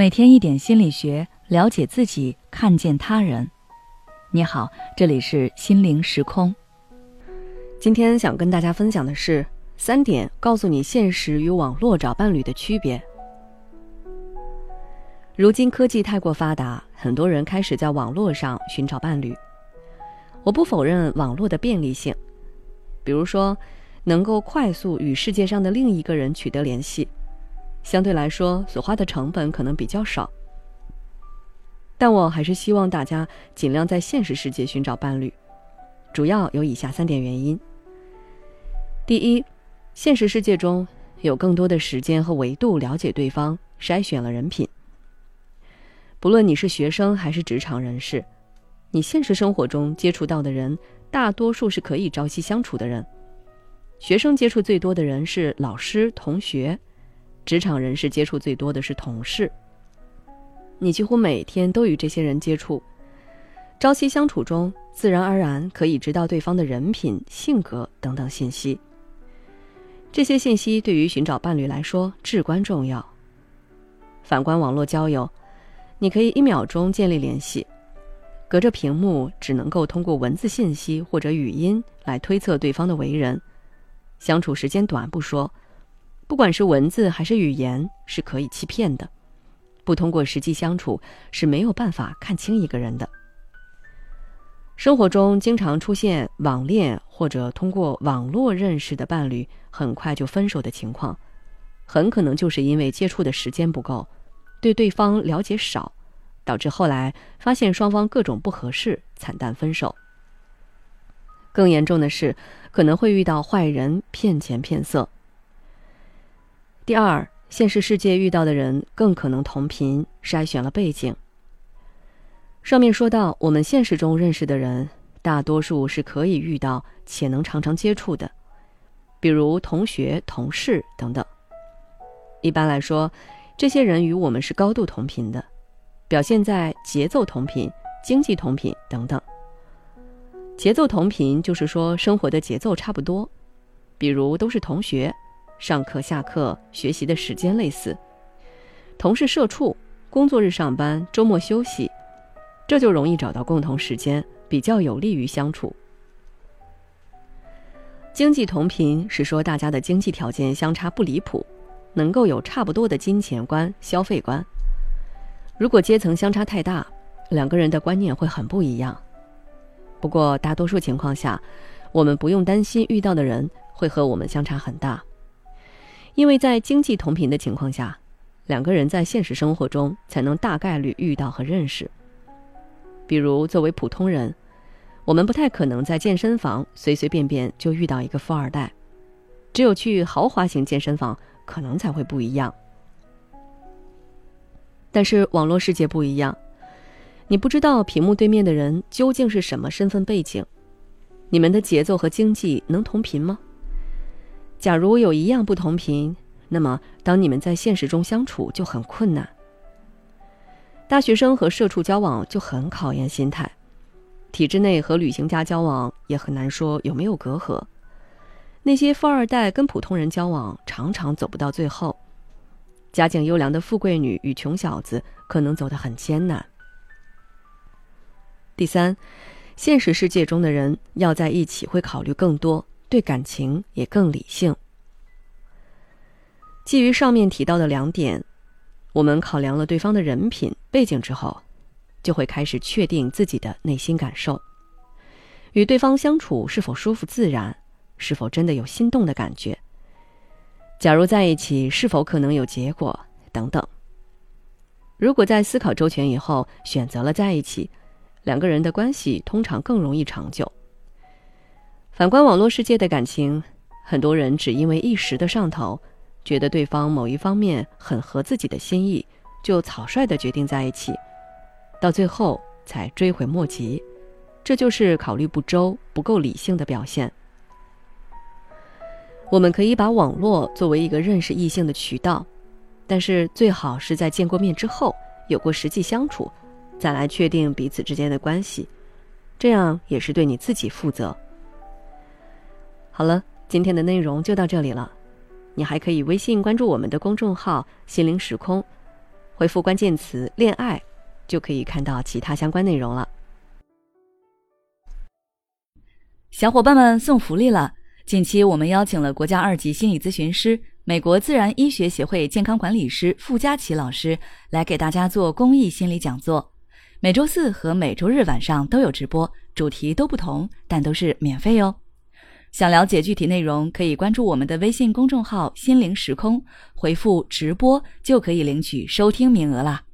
每天一点心理学，了解自己，看见他人。你好，这里是心灵时空。今天想跟大家分享的是三点，告诉你现实与网络找伴侣的区别。如今科技太过发达，很多人开始在网络上寻找伴侣。我不否认网络的便利性，比如说能够快速与世界上的另一个人取得联系。相对来说，所花的成本可能比较少，但我还是希望大家尽量在现实世界寻找伴侣，主要有以下三点原因：第一，现实世界中有更多的时间和维度了解对方，筛选了人品。不论你是学生还是职场人士，你现实生活中接触到的人，大多数是可以朝夕相处的人。学生接触最多的人是老师、同学。职场人士接触最多的是同事，你几乎每天都与这些人接触，朝夕相处中，自然而然可以知道对方的人品、性格等等信息。这些信息对于寻找伴侣来说至关重要。反观网络交友，你可以一秒钟建立联系，隔着屏幕只能够通过文字信息或者语音来推测对方的为人，相处时间短不说。不管是文字还是语言，是可以欺骗的。不通过实际相处，是没有办法看清一个人的。生活中经常出现网恋或者通过网络认识的伴侣很快就分手的情况，很可能就是因为接触的时间不够，对对方了解少，导致后来发现双方各种不合适，惨淡分手。更严重的是，可能会遇到坏人骗钱骗色。第二，现实世界遇到的人更可能同频，筛选了背景。上面说到，我们现实中认识的人，大多数是可以遇到且能常常接触的，比如同学、同事等等。一般来说，这些人与我们是高度同频的，表现在节奏同频、经济同频等等。节奏同频就是说生活的节奏差不多，比如都是同学。上课、下课、学习的时间类似，同事、社畜，工作日上班，周末休息，这就容易找到共同时间，比较有利于相处。经济同频是说大家的经济条件相差不离谱，能够有差不多的金钱观、消费观。如果阶层相差太大，两个人的观念会很不一样。不过大多数情况下，我们不用担心遇到的人会和我们相差很大。因为在经济同频的情况下，两个人在现实生活中才能大概率遇到和认识。比如，作为普通人，我们不太可能在健身房随随便便就遇到一个富二代，只有去豪华型健身房，可能才会不一样。但是网络世界不一样，你不知道屏幕对面的人究竟是什么身份背景，你们的节奏和经济能同频吗？假如有一样不同频，那么当你们在现实中相处就很困难。大学生和社畜交往就很考验心态，体制内和旅行家交往也很难说有没有隔阂。那些富二代跟普通人交往常常走不到最后，家境优良的富贵女与穷小子可能走得很艰难。第三，现实世界中的人要在一起会考虑更多。对感情也更理性。基于上面提到的两点，我们考量了对方的人品背景之后，就会开始确定自己的内心感受，与对方相处是否舒服自然，是否真的有心动的感觉。假如在一起，是否可能有结果等等。如果在思考周全以后选择了在一起，两个人的关系通常更容易长久。反观网络世界的感情，很多人只因为一时的上头，觉得对方某一方面很合自己的心意，就草率的决定在一起，到最后才追悔莫及，这就是考虑不周、不够理性的表现。我们可以把网络作为一个认识异性的渠道，但是最好是在见过面之后，有过实际相处，再来确定彼此之间的关系，这样也是对你自己负责。好了，今天的内容就到这里了。你还可以微信关注我们的公众号“心灵时空”，回复关键词“恋爱”，就可以看到其他相关内容了。小伙伴们送福利了！近期我们邀请了国家二级心理咨询师、美国自然医学协会健康管理师傅佳琪老师来给大家做公益心理讲座，每周四和每周日晚上都有直播，主题都不同，但都是免费哦。想了解具体内容，可以关注我们的微信公众号“心灵时空”，回复“直播”就可以领取收听名额啦。